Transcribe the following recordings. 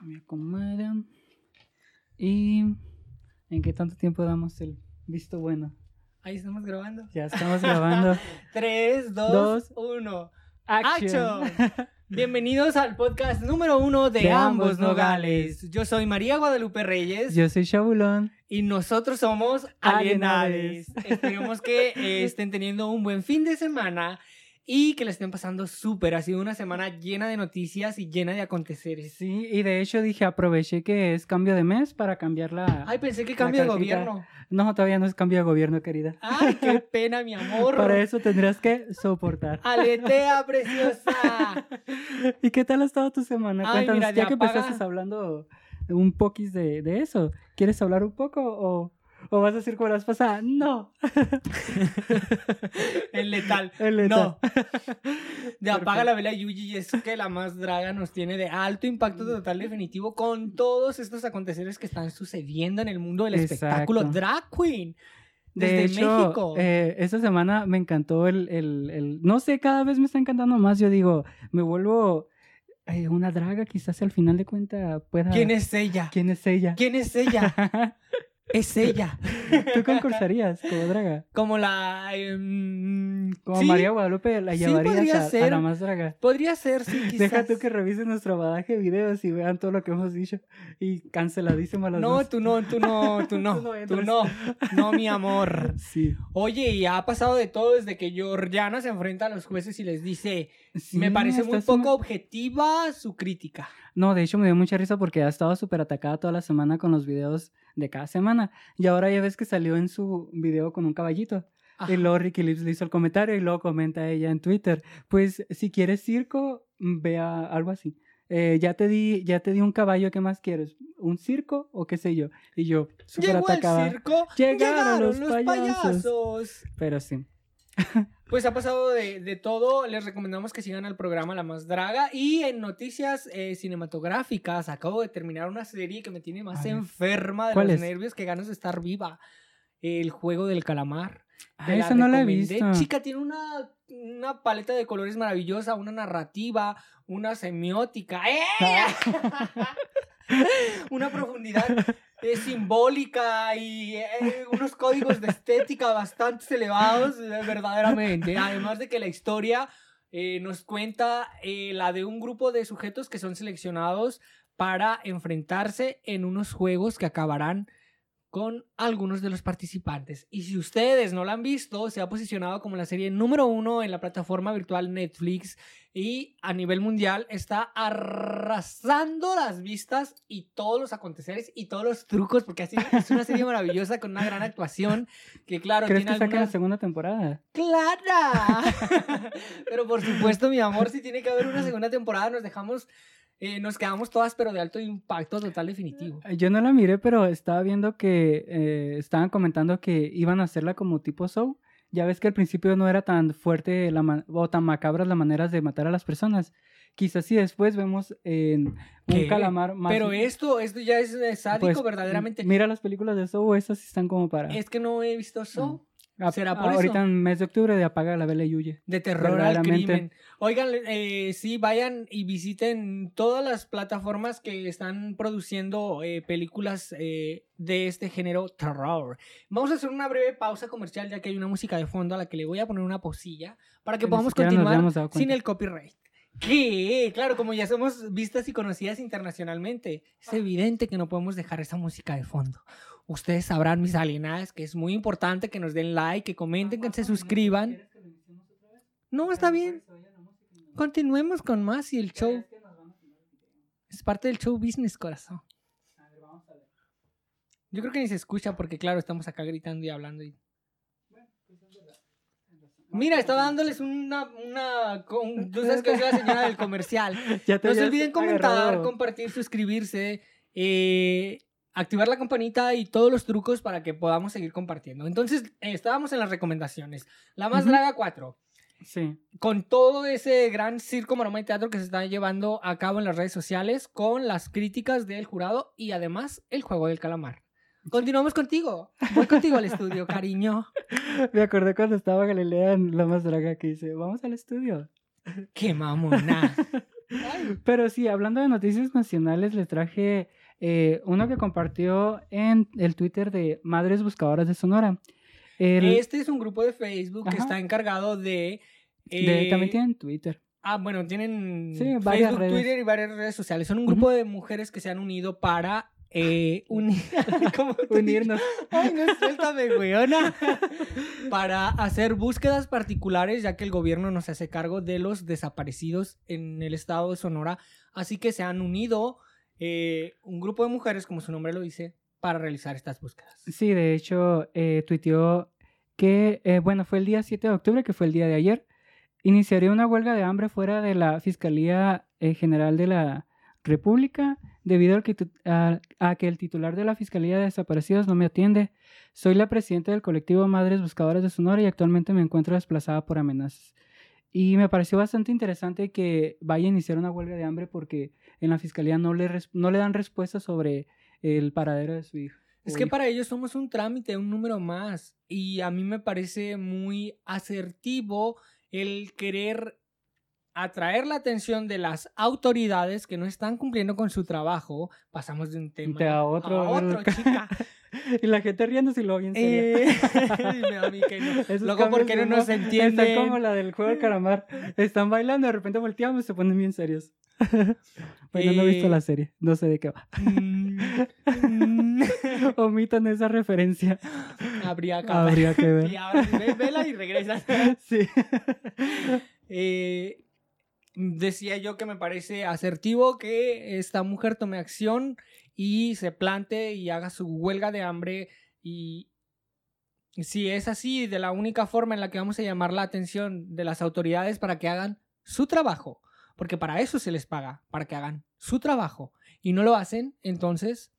Me acomodan. ¿Y en qué tanto tiempo damos el visto bueno? Ahí estamos grabando. Ya estamos grabando. 3, 2, Dos. 1. Action. ¡Action! Bienvenidos al podcast número uno de, De ambos ambos nogales. Yo soy María Guadalupe Reyes Yo soy Shabulón. y nosotros somos Alienades. Alienades. Esperemos que eh, estén teniendo un buen fin de semana y que la estén pasando súper. Ha sido una semana llena de noticias y llena de aconteceres. Sí, y de hecho dije, aproveché que es cambio de mes para cambiar la... Ay, pensé que cambio de gobierno. No, todavía no es cambio de gobierno, querida. Ay, qué pena, mi amor. Para eso tendrás que soportar. Aletea, preciosa. ¿Y qué tal ha estado tu semana? Ay, Cuéntanos, mira, ya ya que apaga. empezaste hablando un poquis de, de eso, ¿quieres hablar un poco o, o vas a decir como las pasadas? No, El letal. el letal. No. De apaga la vela Yuji es que la más draga nos tiene de alto impacto total definitivo con todos estos aconteceres que están sucediendo en el mundo del Exacto. espectáculo drag queen. De Desde hecho, México. eh, esta semana me encantó el, el, el- No sé, cada vez me está encantando más. Yo digo, me vuelvo eh, una draga, quizás al final de cuenta pueda... ¿Quién es ella? ¿Quién es ella? ¿Quién es ella? Es ella. ¿Tú concursarías como draga? Como la. em, Como sí, María Guadalupe la sí, llevarías podría a- a, la más draga. Podría ser, sí, quizás. Deja tú que revisen nuestro badaje de videos y vean todo lo que hemos dicho. Y canceladísimo las No, dos. tú no, tú no, tú no. Tú no Tú no. No, mi amor. Sí. Oye, y ha pasado de todo desde que Georgiana se enfrenta a los jueces y les dice, Sí, me parece muy poco objetiva su crítica. No, de hecho me dio mucha risa porque ha estado súper atacada toda la semana con los videos de cada semana. Y ahora ya ves que salió en su video con un caballito. Ajá. Y luego Ricky Lips le hizo el comentario y luego comenta ella en Twitter. Pues si quieres circo, vea algo así. Eh, ya te di, ya te di un caballo, ¿qué más quieres? ¿Un circo o qué sé yo? Y yo, súper Llegó atacada. el circo, Llegaron llegaron, los los, payasos. payasos. Pero sí. Pues ha pasado de, de todo. Les recomendamos que sigan al programa La Más Draga. Y en noticias eh, cinematográficas, acabo de terminar una serie que me tiene más enferma de ¿Cuál los es? nervios que ganas de estar viva. El juego del calamar. Ah, esa no la he visto. Chica, tiene una, una paleta de colores maravillosa, una narrativa, una semiótica, ¡eh! una profundidad eh, simbólica y eh, unos códigos de estética bastante elevados, eh, verdaderamente. Además de que la historia nos cuenta la de un grupo de sujetos que son seleccionados para enfrentarse en unos juegos que acabarán con algunos de los participantes. Y si ustedes no la han visto, se ha posicionado como la serie número uno en la plataforma virtual Netflix y a nivel mundial está arrasando las vistas y todos los aconteceres y todos los trucos, porque así es una serie maravillosa con una gran actuación que claro, ¿Crees tiene que saque la algunas... segunda temporada? ¡Clara! pero por supuesto, mi amor, si tiene que haber una segunda temporada, nos dejamos... eh, nos quedamos todas, pero de alto impacto total definitivo. Yo no la miré, pero estaba viendo que eh, estaban comentando que iban a hacerla como tipo show. Ya ves que al principio no era tan fuerte la o tan macabras las maneras de matar a las personas. Quizás si después vemos en un calamar más... Pero esto, esto ya es eh, sádico, pues, verdaderamente. Mira las películas de show, esas sí están como para... Es que no he visto eso. A- será por Ahorita eso. en mes de octubre de Apaga la Vela y Huye. De terror al crimen. Oigan, eh, sí, vayan y visiten todas las plataformas que están produciendo eh, películas eh, de este género terror. Vamos a hacer una breve pausa comercial ya que hay una música de fondo a la que le voy a poner una posilla para que ni podamos continuar sin el copyright. ¿Qué? Claro, como ya somos vistas y conocidas internacionalmente, es evidente que no podemos dejar esa música de fondo. Ustedes sabrán, mis alienadas, que es muy importante que nos den like, que comenten, que se suscriban. No, está bien. Continuemos con más y el show. Es parte del show business, corazón. Yo creo que ni se escucha porque, claro, estamos acá gritando y hablando. y- Mira, estaba dándoles una... una con- tú sabes que es la señora del comercial. No se olviden comentar, compartir, suscribirse, eh, activar la campanita y todos los trucos para que podamos seguir compartiendo. Entonces, eh, estábamos en las recomendaciones. La más draga 4 Sí. con todo ese gran circo, maroma y teatro que se está llevando a cabo en las redes sociales, con las críticas del jurado y además el juego del calamar. Continuamos contigo. Voy contigo al estudio, cariño. Me acordé cuando estaba Galilea en La Más Draga que dice, vamos al estudio. Qué mamona. Pero sí, hablando de noticias nacionales, les traje eh, uno que compartió en el Twitter de Madres Buscadoras de Sonora. El- Este es un grupo de Facebook que está encargado de... de- eh, también tienen Twitter. Ah, bueno, tienen Sí, varias Facebook, redes. Twitter y varias redes sociales. Son un grupo de mujeres que se han unido para eh, unir... ¿Cómo te Unirnos. Ay, no, suéltame, weona. Para hacer búsquedas particulares, ya que el gobierno no se hace cargo de los desaparecidos en el estado de Sonora. Así que se han unido eh, un grupo de mujeres, como su nombre lo dice, para realizar estas búsquedas. Sí, de hecho, eh, que, eh, bueno, fue el día 7 de octubre, que fue el día de ayer, iniciaría una huelga de hambre fuera de la Fiscalía eh, General de la República debido a, a que el titular de la Fiscalía de Desaparecidos no me atiende. Soy la presidenta del colectivo Madres Buscadoras de Sonora y actualmente me encuentro desplazada por amenazas. Y me pareció bastante interesante que vaya a iniciar una huelga de hambre porque en la Fiscalía no le, no le dan respuesta sobre el paradero de su hijo. Es que hijo. para ellos somos un trámite, un número más. Y a mí me parece muy asertivo el querer atraer la atención de las autoridades que no están cumpliendo con su trabajo. Pasamos de un tema a otro, a otro, chica. y la gente riéndose y luego bien. Eh, no. Esos Luego, ¿por qué no nos humor entienden? Están como la del juego del calamar. Están bailando, de repente volteamos y se ponen bien serios. bueno, no he visto Eh, la serie. No sé de qué va. Mm, Omitan esa referencia. Habría que Habría que ver. Y ahora sí, ve- vela y regresas. Sí. Eh, decía yo que me parece asertivo que esta mujer tome acción y se plante y haga su huelga de hambre y si es así, de la única forma en la que vamos a llamar la atención de las autoridades para que hagan su trabajo, porque para eso se les paga, para que hagan su trabajo y no lo hacen, entonces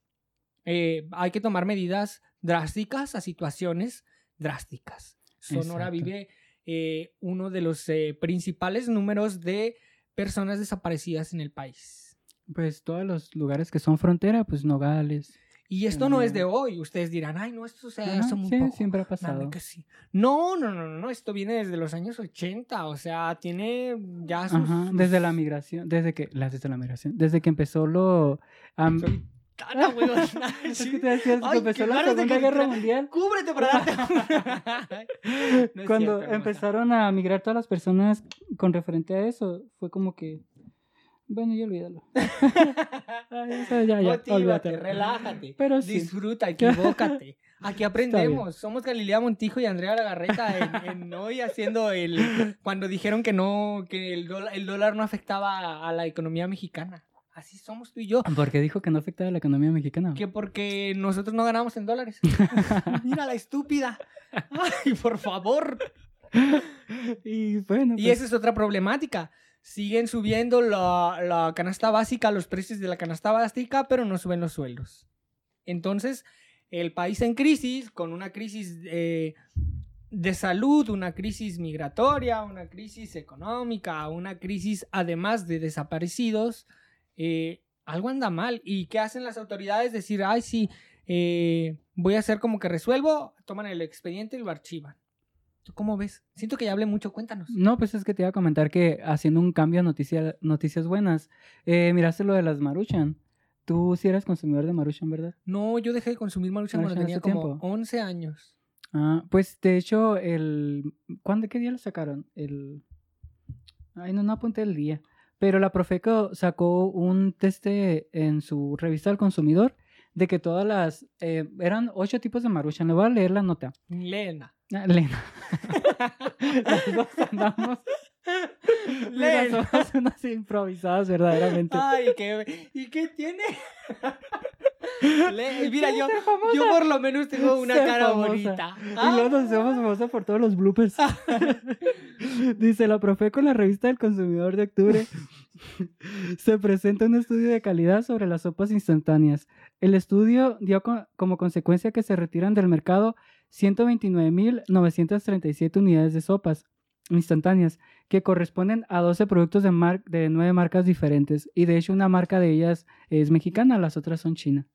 eh, hay que tomar medidas drásticas a situaciones drásticas. Sonora Exacto. vive eh, uno de los eh, principales números de personas desaparecidas en el país. Pues todos los lugares que son frontera, pues Nogales. Y esto no es de Mm. hoy. Ustedes dirán, ay, no, esto se hace muy sí, poco. siempre ha pasado. que sí. No, no, no, no, no, esto viene desde los años 80, o sea, tiene ya sus... Ajá, desde la migración, desde que, desde la migración, desde que empezó lo... Sí. que te decías, Ay, empezó la Segunda que Guerra Mundial. Cúbrete para darte. No Cuando cierto, empezaron a migrar todas las personas con referente a eso, fue como que, bueno, ya olvídalo. Ay, eso ya, ya, Motívate, olvídalo. relájate. Pero sí. Disfruta, equivócate. Aquí aprendemos. Somos Galilea Montijo y Andrea Lagarreta en, en hoy haciendo el. Cuando dijeron que no, que el dólar, el dólar no afectaba a la economía mexicana. Así somos tú y yo. Porque dijo que no afectaba a la economía mexicana. Que porque nosotros no ganamos en dólares. Mira la estúpida. Ay, por favor. y bueno, Y pues, esa es otra problemática. Siguen subiendo la, la canasta básica, los precios de la canasta básica, pero no suben los sueldos. Entonces, el país en crisis, con una crisis eh, de salud, una crisis migratoria, una crisis económica, una crisis además de desaparecidos, eh, algo anda mal. ¿Y qué hacen las autoridades? Decir, ay, sí, eh, voy a hacer como que resuelvo, toman el expediente y lo archivan. ¿Tú cómo ves? Siento que ya hablé mucho, cuéntanos. No, pues es que te iba a comentar que haciendo un cambio a noticia, noticias buenas, eh, miraste lo de las Maruchan. Tú sí eras consumidor de Maruchan, ¿verdad? No, yo dejé de consumir Maruchan cuando Maruchan tenía hace como tiempo. 11 años. Ah, pues de hecho, el... ¿Cuándo, qué día lo sacaron? El... Ay, no, no apunté el día. Pero la Profeco sacó un teste en su revista al consumidor de que todas las... eh, eran ocho tipos de Maruchan. Le voy a leer la nota. Lena. Ah, Lena. Las dos andamos... Mira, Lena. somos unas improvisadas verdaderamente. Ay, ¿qué, ¿y qué tiene? Le- mira, yo, por lo menos tengo una Ser cara famosa. bonita. Y luego nos hacemos famosa por todos los bloopers. Dice la Profeco en la revista del consumidor de octubre. Se presenta un estudio de calidad sobre las sopas instantáneas. El estudio dio co- como consecuencia que se retiran del mercado 129.937 unidades de sopas instantáneas, que corresponden a 12 productos de, mar- de 9 marcas diferentes. Y de hecho una marca de ellas es mexicana, las otras son chinas.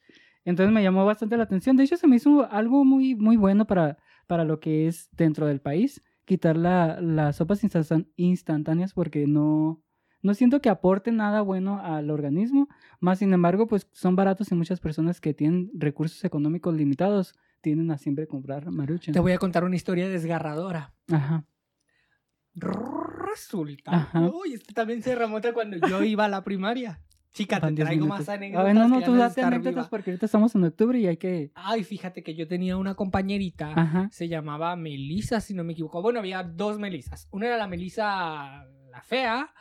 Entonces me llamó bastante la atención. De hecho se me hizo algo muy, muy bueno para, para lo que es dentro del país, quitar la- las sopas instan- instantáneas porque no, No siento que aporten nada bueno al organismo, más sin embargo, pues son baratos y muchas personas que tienen recursos económicos limitados tienden a siempre comprar maruchan. Te voy a contar una historia desgarradora. Ajá. Resulta. Uy, esto también se remonta cuando yo iba a la primaria. Chica, te traigo minutos. más A anécdotas. ver, no, no, tú de date anécdotas viva. porque ahorita estamos en octubre y hay que... Ay, fíjate que yo tenía una compañerita. Ajá. Se llamaba Melisa, si no me equivoco. Bueno, había dos Melisas. Una era la Melisa la fea,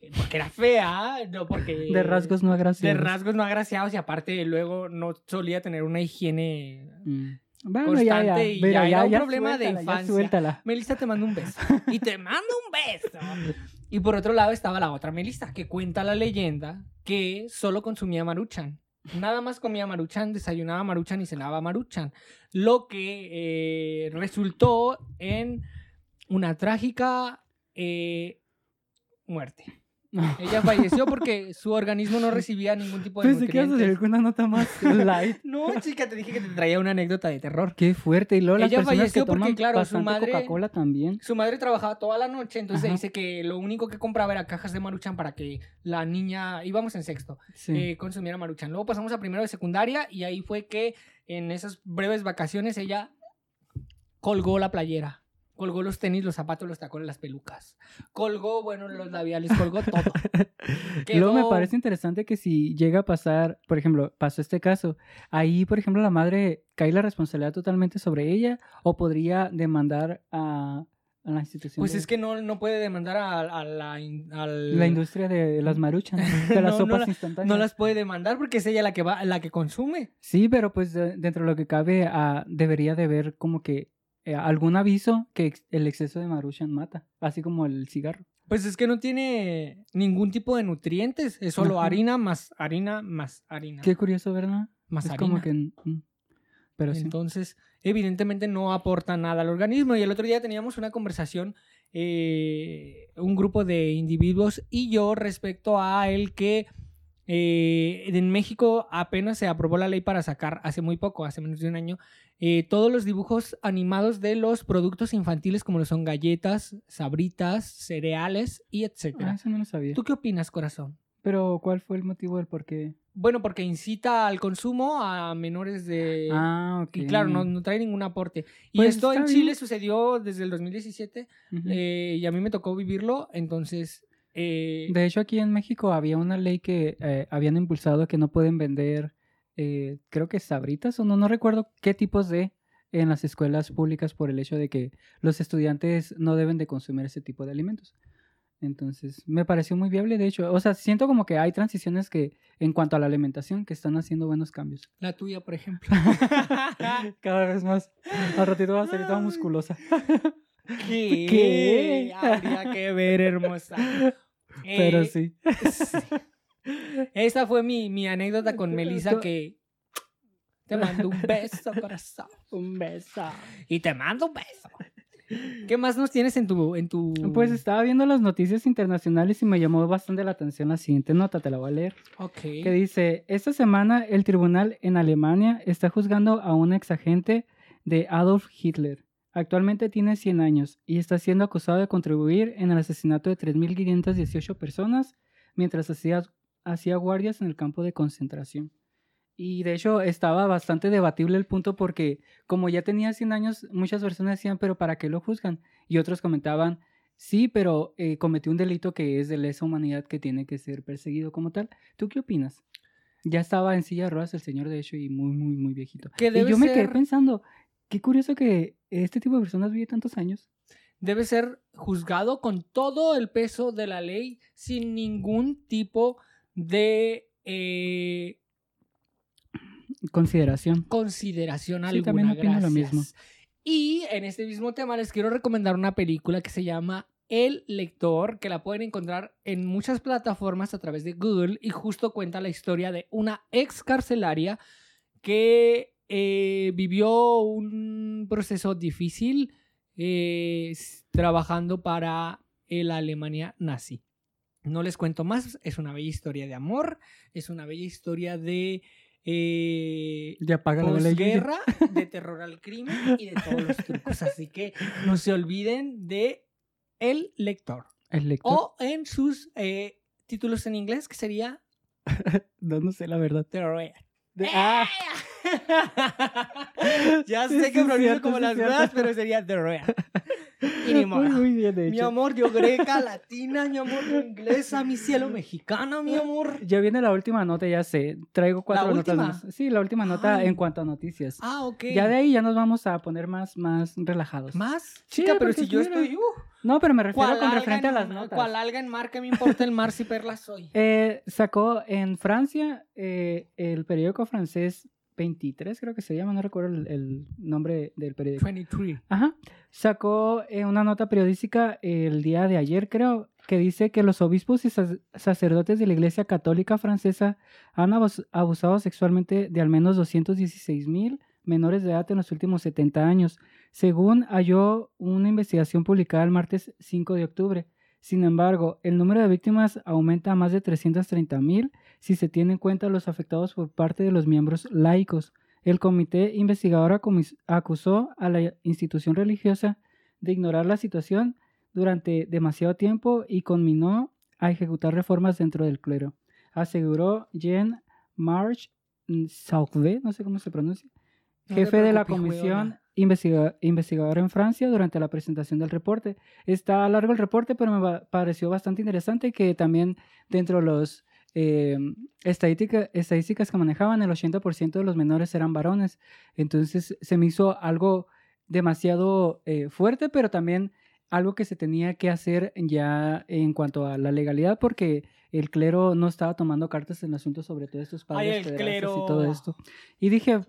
eh, porque era fea, no porque... De rasgos no De agraciados. rasgos no agraciados y aparte luego no solía tener una higiene... Mm. Bueno, ya, ya. Constante y Mira, ya ya, era un ya problema de suéltala, ya infancia. suéltala. Melissa te mando un beso. Y te mando un beso. Y por otro lado estaba la otra Melissa, que cuenta la leyenda que solo consumía maruchan. Nada más comía maruchan, desayunaba maruchan y cenaba maruchan. Lo que eh, resultó en una trágica eh, muerte. Ella falleció porque su organismo no recibía ningún tipo de Pensé que ibas a hacer una nota más light. No, chica, te dije que te traía una anécdota de terror. Qué fuerte. Y luego las Ella personas que falleció porque, claro, su madre- Coca-Cola también. Su madre trabajaba toda la noche, entonces Ajá. dice que lo único que compraba era cajas de maruchan para que la niña, íbamos en sexto, Sí. eh, consumiera maruchan. Luego pasamos a primero de secundaria y ahí fue que en esas breves vacaciones ella colgó la playera, colgó los tenis, los zapatos, los tacones, las pelucas, colgó, bueno, los labiales, colgó todo. Luego me parece interesante que si llega a pasar, por ejemplo, pasó este caso, ahí, por ejemplo, la madre cae la responsabilidad totalmente sobre ella o podría demandar a, a la institución. Pues de- es que no, no puede demandar a, a la, in- al- La industria de las maruchas, de las No, no sopas la- instantáneas. no las puede demandar porque es ella la que va, la que consume. Sí, pero pues de- dentro de lo que cabe, ah, debería de haber como que eh, algún aviso que el exceso de maruchan mata, así como el cigarro. Pues es que no tiene ningún tipo de nutrientes, es solo Ajá. harina más harina más harina. Qué curioso, ¿verdad? Más es harina. como que... Pero sí. Entonces, evidentemente no aporta nada al organismo. Y el otro día teníamos una conversación, eh, un grupo de individuos y yo respecto a el que eh, en México apenas se aprobó la ley para sacar, hace muy poco, hace menos de un año, eh, todos los dibujos animados de los productos infantiles como lo son galletas, sabritas, cereales y Ah, etcétera. eso no lo sabía. ¿Tú qué opinas, corazón? Pero ¿cuál fue el motivo del por qué? Bueno, porque incita al consumo a menores de... ah, ok. Y claro, no, no trae ningún aporte. Y Pues esto en Chile bien. sucedió desde el 2017 Ujú. eh, y a mí me tocó vivirlo, entonces... eh, De hecho, aquí en México había una ley que eh, habían impulsado que no pueden vender, eh, creo que sabritas o no, no recuerdo qué tipos de en las escuelas públicas por el hecho de que los estudiantes no deben de consumir ese tipo de alimentos. Entonces, me pareció muy viable, de hecho. O sea, siento como que hay transiciones que, en cuanto a la alimentación, que están haciendo buenos cambios. La tuya, por ejemplo. Cada vez más. Al ratito va a salir toda musculosa. ¿Qué? ¿Qué? Habría que ver, hermosa. Pero Eh, sí. sí. Esa fue mi, mi anécdota con Melissa que... Te mando un beso, corazón. Un beso. Y te mando un beso. ¿Qué más nos tienes en tu... En tu... Pues estaba viendo las noticias internacionales y me llamó bastante la atención la siguiente nota, te la voy a leer. Ok. Que dice, esta semana el tribunal en Alemania está juzgando a un exagente de Adolf Hitler. Actualmente tiene 100 años y está siendo acusado de contribuir en el asesinato de 3.518 personas mientras hacía, hacía guardias en el campo de concentración. Y de hecho estaba bastante debatible el punto porque como ya tenía 100 años, muchas personas decían, pero ¿para qué lo juzgan? Y otros comentaban, sí, pero eh, cometió un delito que es de lesa humanidad que tiene que ser perseguido como tal. ¿Tú qué opinas? Ya estaba en silla de ruedas el señor, de hecho, y muy, muy, muy viejito. Que Y yo me quedé pensando, qué curioso que este tipo de personas vive tantos años. debe ser juzgado con todo el peso de la ley sin ningún tipo de eh, Consideración. consideración Sí, alguna. también opino lo mismo. Y en este mismo tema les quiero recomendar una película que se llama El Lector, que la pueden encontrar en muchas plataformas a través de Google y justo cuenta la historia de una ex carcelaria que eh, vivió un proceso difícil eh, trabajando para la Alemania nazi. No les cuento más, es una bella historia de amor, es una bella historia de eh, Ya apaga la posguerra, de terror al crimen y de todos los trucos. Así que no se olviden de El Lector. El lector. O en sus eh, títulos en inglés, que sería No, no sé la verdad. Red. De- ah, ya sé que pronuncio como las dudas, pero sería The Red. Y ni modo. muy, muy bien, de Mi hecho. amor, yo greca, latina, mi amor, inglesa, mi cielo mexicana, mi amor. Ya viene la última nota, ya sé. Traigo cuatro notas más. Sí, la última nota Ay. en cuanto a noticias. Ah, ok. Ya de ahí ya nos vamos a poner más, más relajados. ¿Más? Sí, Chica, pero si yo mira. estoy... Uh, No, pero me refiero ¿cuál con referente a las notas. ¿Cuál alga en mar? ¿Qué me importa el mar si perla soy? Eh, sacó en Francia el el periódico francés 23, creo que se llama, no recuerdo el, el nombre del periódico. 23. Ajá. Sacó eh, una nota periodística el día de ayer, creo, que dice que los obispos y sac- sacerdotes de la Iglesia Católica Francesa han abus- abusado sexualmente de al menos 216 mil menores de edad en los últimos 70 años, según halló una investigación publicada el martes 5 de octubre. Sin embargo, el número de víctimas aumenta a más de 330 mil si se tiene en cuenta los afectados por parte de los miembros laicos. El comité investigador acusó a la institución religiosa de ignorar la situación durante demasiado tiempo y conminó a ejecutar reformas dentro del clero. Aseguró Jean March Sauvé, no sé cómo se pronuncia, jefe de la comisión. Investiga- investigadora en Francia durante la presentación del reporte. Está largo el reporte, pero me pareció bastante interesante que también dentro de los eh, estadística- estadísticas que manejaban, el 80% de los menores eran varones. Entonces se me hizo algo demasiado eh, fuerte, pero también algo que se tenía que hacer ya en cuanto a la legalidad, porque el clero no estaba tomando cartas en el asunto sobre todo estos padres el pederastas clero. y todo esto. Y dije,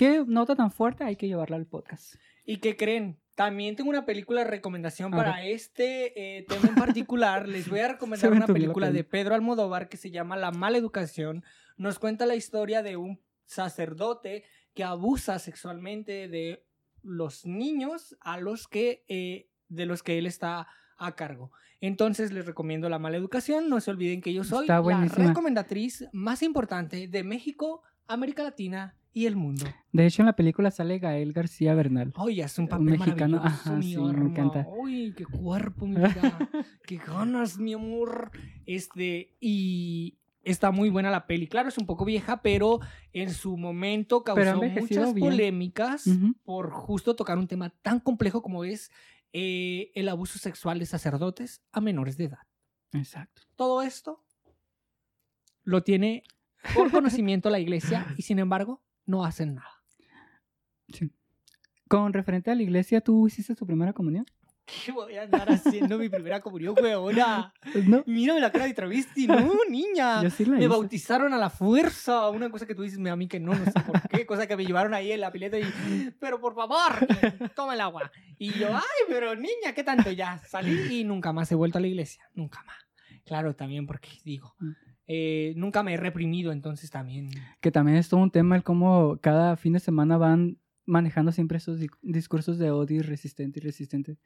qué nota tan fuerte, hay que llevarla al podcast. ¿Y qué creen? También tengo una película de recomendación para este eh, tema en particular. Les voy a recomendar me una película de. Pedro Almodóvar que se llama La mala educación. Nos cuenta la historia de un sacerdote que abusa sexualmente de los niños a los que eh, de los que él está a cargo. Entonces les recomiendo La mala educación. No se olviden que yo soy la recomendatriz más importante de México, América Latina y el mundo. De hecho, en la película sale Gael García Bernal. Oye, es un Un papel mexicano, maravilloso, ajá, mi sí, me encanta. Uy, qué cuerpo, mi vida. qué ganas, mi amor. Este, y está muy buena la peli. Claro, es un poco vieja, pero en su momento causó muchas bien. polémicas por justo tocar un tema tan complejo como es eh, el abuso sexual de sacerdotes a menores de edad. Exacto. Todo esto lo tiene por conocimiento la iglesia y sin embargo no hacen nada. Sí. Con referente a la iglesia, ¿tú hiciste tu primera comunión? ¿Qué voy a andar haciendo mi primera comunión, huevona? No. Mírame la cara de travesti, no, niña. Yo sí la Me hice. bautizaron a la fuerza, una cosa que tú dices a mí que no, no sé por qué, cosa que me llevaron ahí en la pileta y, pero por favor, toma el agua. Y yo, ay, pero niña, ¿qué tanto? Ya salí y nunca más he vuelto a la iglesia, nunca más. Claro, también porque digo, Mm. Eh, nunca me he reprimido, entonces también. Que también es todo un tema el cómo cada fin de semana van manejando siempre esos di- discursos de odio resistente y resistente.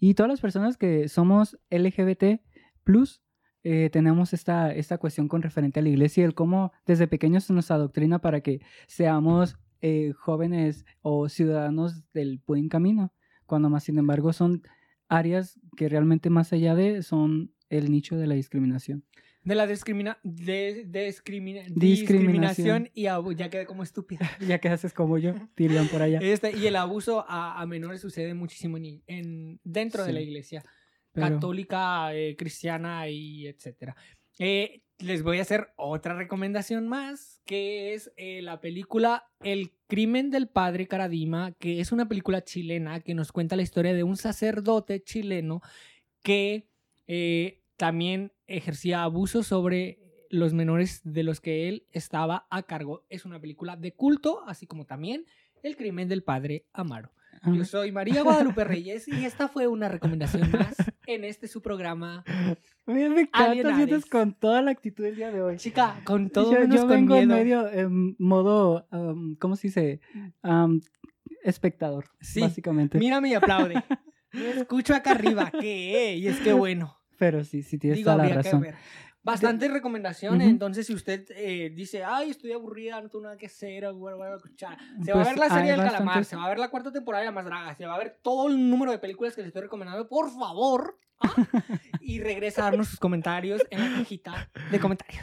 Y todas las personas que somos LGBT plus eh, tenemos esta, esta cuestión con referente a la iglesia y el cómo desde pequeños se nos adoctrina para que seamos eh, jóvenes o ciudadanos del buen camino, cuando más sin embargo son áreas que realmente más allá de son el nicho de la discriminación. De la discrimina de, discrimina- Discriminación. discriminación y ya quedé como estúpida. ya que haces como yo, dirían por allá. Este, y el abuso a, a menores sucede muchísimo en, en- dentro de la iglesia Pero- católica, eh, cristiana y etcétera. Eh, les voy a hacer otra recomendación más, que es eh, la película El crimen del padre Caradima, que es una película chilena que nos cuenta la historia de un sacerdote chileno que eh, también ejercía abuso sobre los menores de los que él estaba a cargo. Es una película de culto, así como también El crimen del padre Amaro. Yo soy María Guadalupe Reyes y esta fue una recomendación más en este su programa. Mira, me encanta, sientes con toda la actitud del día de hoy. Chica, con todo yo, menos yo con vengo en miedo. medio en modo, um, ¿cómo se dice? Um, espectador, Sí, básicamente. Mírame y aplaude. Escucho acá arriba, que y es que bueno. Pero sí, sí tienes Digo, toda la que razón. ver. bastantes recomendaciones. Ujú. Entonces, si usted eh, dice, ay, estoy aburrida, no tengo nada que hacer, voy a- escuchar", se va a Pues ver la serie del calamar, bastantes- se va a ver la cuarta temporada de La Más Draga, se va a ver todo el número de películas que le estoy recomendando. Por favor. ¿ah? y regresa a darnos sus comentarios en la cajita de comentarios.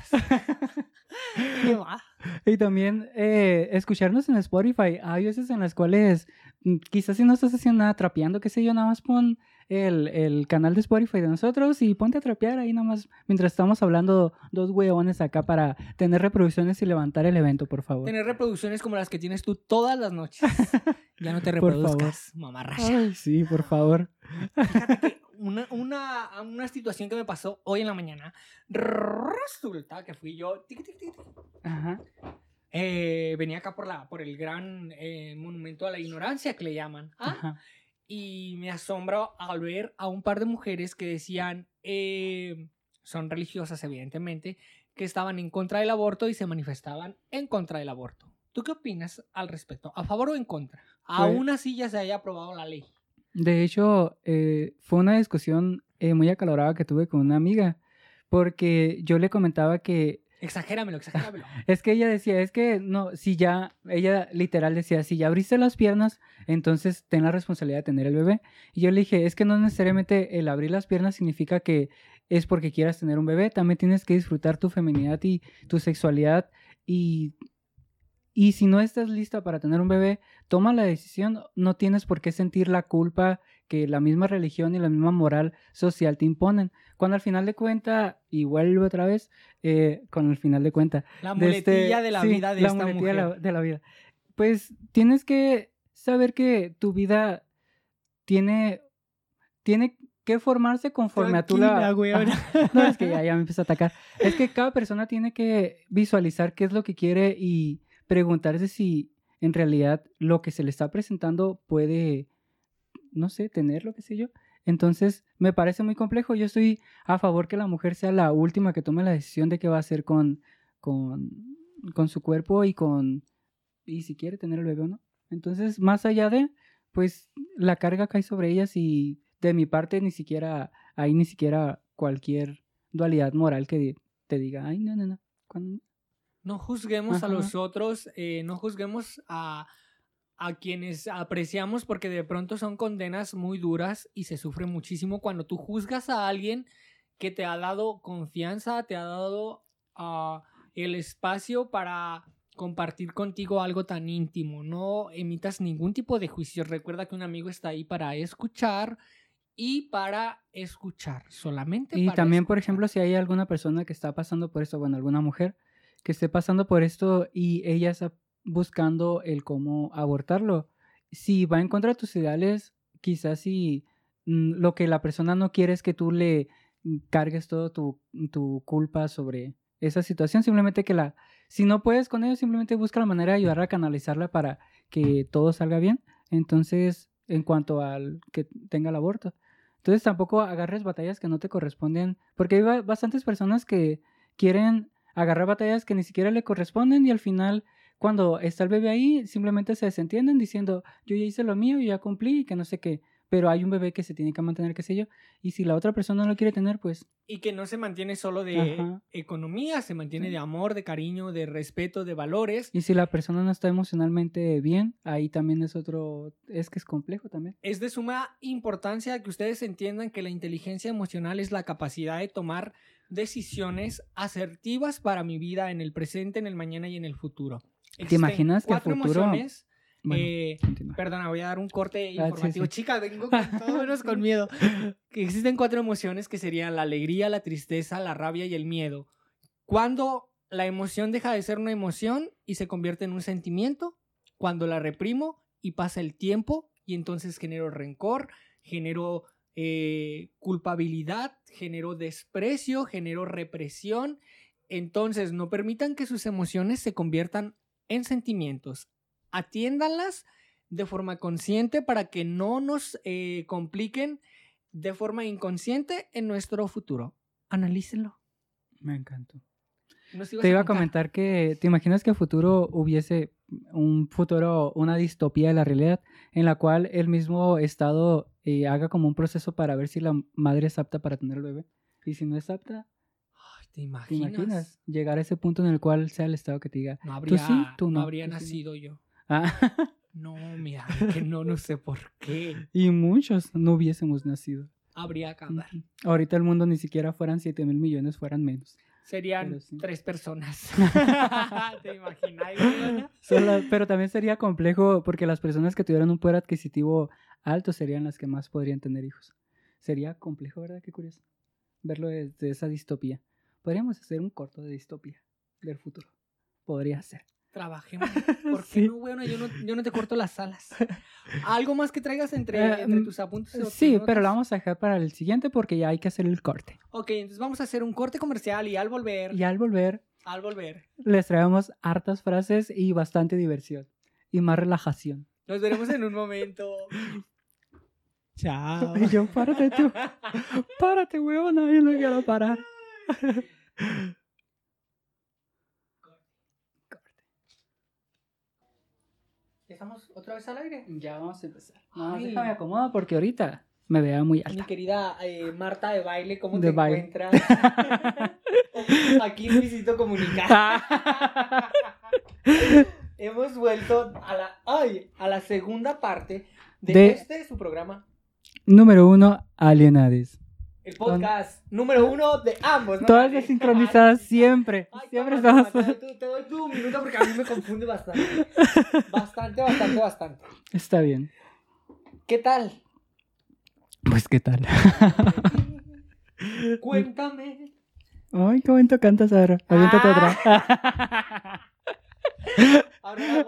Y me va. Y también eh, escucharnos en Spotify. Hay veces en las cuales mm, quizás si no estás haciendo nada trapeando, qué sé yo, nada más pon el, el canal de Spotify de nosotros y ponte a trapear ahí nada más mientras estamos hablando dos hueones acá para tener reproducciones y levantar el evento, por favor. Tener reproducciones como las que tienes tú todas las noches. Ya no te reproduzcas, mamarracha. Ay, sí, por favor. Fíjate que una, una, una situación que me pasó hoy en la mañana, resulta que fui yo, Ajá. eh, venía acá por, la, por el gran eh, monumento a la ignorancia que le llaman, ¿ah? Y me asombra al ver a un par de mujeres que decían, eh, son religiosas evidentemente, que estaban en contra del aborto y se manifestaban en contra del aborto. ¿Tú qué opinas al respecto? ¿A favor o en contra? Aún así ya se haya aprobado la ley. De hecho, eh, fue una discusión eh, muy acalorada que tuve con una amiga, porque yo le comentaba que Exagéramelo, exagéramelo. Es que ella decía, es que no, si ya, ella literal decía, si ya abriste las piernas, entonces ten la responsabilidad de tener el bebé. Y yo le dije, es que no necesariamente el abrir las piernas significa que es porque quieras tener un bebé, también tienes que disfrutar tu feminidad y tu sexualidad y... Y si no estás lista para tener un bebé, toma la decisión. No tienes por qué sentir la culpa que la misma religión y la misma moral social te imponen. Cuando al final de cuenta, y vuelvo otra vez, eh, con el final de cuenta, La de este- muletilla de la sí, vida de la esta de la- mujer. de la vida. Pues tienes que saber que tu vida tiene, tiene que formarse conforme a tu la... No, es que ya, ya me empieza a atacar. Es que cada persona tiene que visualizar qué es lo que quiere y preguntarse si en realidad lo que se le está presentando puede, no sé, tener lo que sé yo. Entonces, me parece muy complejo. Yo estoy a favor que la mujer sea la última que tome la decisión de qué va a hacer con, con, con su cuerpo y con, y si quiere tener el bebé o no. Entonces, más allá de, pues, la carga cae sobre ellas y de mi parte ni siquiera, hay ni siquiera cualquier dualidad moral que te diga, ay, no, no, no. No juzguemos a los otros, eh, no juzguemos a, a quienes apreciamos porque de pronto son condenas muy duras y se sufre muchísimo cuando tú juzgas a alguien que te ha dado confianza, te ha dado ah, el espacio para compartir contigo algo tan íntimo. No emitas ningún tipo de juicio. Recuerda que un amigo está ahí para escuchar y para escuchar, solamente Y para también, por ejemplo, si hay alguna persona que está pasando por esto, bueno, alguna mujer que esté pasando por esto y ella buscando el cómo abortarlo, si va en contra de tus ideales, quizás si mm, lo que la persona no quiere es que tú le cargues todo tu, tu culpa sobre esa situación, simplemente que la, si no puedes con ello, simplemente busca la manera de ayudar a canalizarla para que todo salga bien. Entonces, en cuanto al que tenga el aborto. Entonces tampoco agarres batallas que no te corresponden, porque hay ba- bastantes personas que quieren agarrar batallas que ni siquiera le corresponden y al final cuando está el bebé ahí simplemente se desentienden diciendo yo ya hice lo mío, yo ya cumplí y que no sé qué, pero hay un bebé que se tiene que mantener, qué sé yo, y si la otra persona no lo quiere tener, pues Y que no se mantiene solo de Ajá. economía, se mantiene de amor, de cariño, de respeto, de valores. y si la persona no está emocionalmente bien, ahí también es otro, es que es complejo también. Es de suma importancia que ustedes entiendan que la inteligencia emocional es la capacidad de tomar decisiones asertivas para mi vida en el presente, en el mañana y en el futuro. ¿Te imaginas que a futuro- emociones? Bueno, eh. Perdona, voy a dar un corte Ah, sí, informativo. sí. Chica, vengo con todo menos con miedo. Que existen cuatro emociones que serían la alegría, la tristeza, la rabia y el miedo. Cuando la emoción deja de ser una emoción y se convierte en un sentimiento, cuando la reprimo y pasa el tiempo y entonces genero rencor, genero eh, culpabilidad, genero desprecio, genero represión. Entonces, no permitan que sus emociones se conviertan en sentimientos atiéndanlas de forma consciente para que no nos eh, compliquen de forma inconsciente en nuestro futuro. Analícenlo. Me encantó. Te iba a comentar que, ¿te imaginas que a futuro hubiese un futuro, una distopía de la realidad en la cual el mismo Estado eh, haga como un proceso para ver si la madre es apta para tener el bebé? Y si no es apta, Ay, ¿Te ¿Te imaginas? Llegar a ese punto en el cual sea el Estado que te diga, No habría, sí, tú no no, habría tú sí no. nacido yo. ah, No, mira, que no, no sé por qué. y muchos no hubiésemos nacido. Habría que. Ahorita el mundo ni siquiera fueran 7 mil millones, fueran menos. Serían sí. tres personas. ¿Te imaginas? Ivana? Solo- pero también sería complejo porque las personas que tuvieran un poder adquisitivo alto serían las que más podrían tener hijos. Sería complejo, ¿verdad? Qué curioso. Verlo desde esa distopía. Podríamos hacer un corto de distopía del futuro. Podría ser. Trabajemos. ¿Por qué Sí. no, bueno? Yo no, yo no te corto las alas. ¿Algo más que traigas entre, Eh, entre mm, tus apuntes? Sí, notas? pero la vamos a dejar para el siguiente porque ya hay que hacer el corte. Ok, entonces vamos a hacer un corte comercial y al volver, Y al volver, al volver, les traemos hartas frases y bastante diversión. Y más relajación. nos veremos en un momento. Chao. Y yo, párate tú. Párate, weón, yo no quiero parar. ¿Ya ¿Estamos otra vez al aire? Ya vamos a empezar. No, Ay. déjame acomodar porque ahorita me vea muy Mi alta. querida eh, Marta de baile, ¿cómo De te baile. encuentras? Aquí Luisito Comunica. Hemos vuelto a la, ay, a la segunda parte de, De- este su programa, Número uno, Alienades. El podcast número uno de ambos. ¿no? Todas desincronizadas siempre. Ay, siempre estamos. te, doy- te doy tú un minuto porque a mí me confunde bastante. Bastante, bastante, bastante. Está bien. ¿Qué tal? Pues, ¿qué tal? Cuéntame. Ay, qué bonito cantas ahora. Aviéntate Ah. otra. Ahora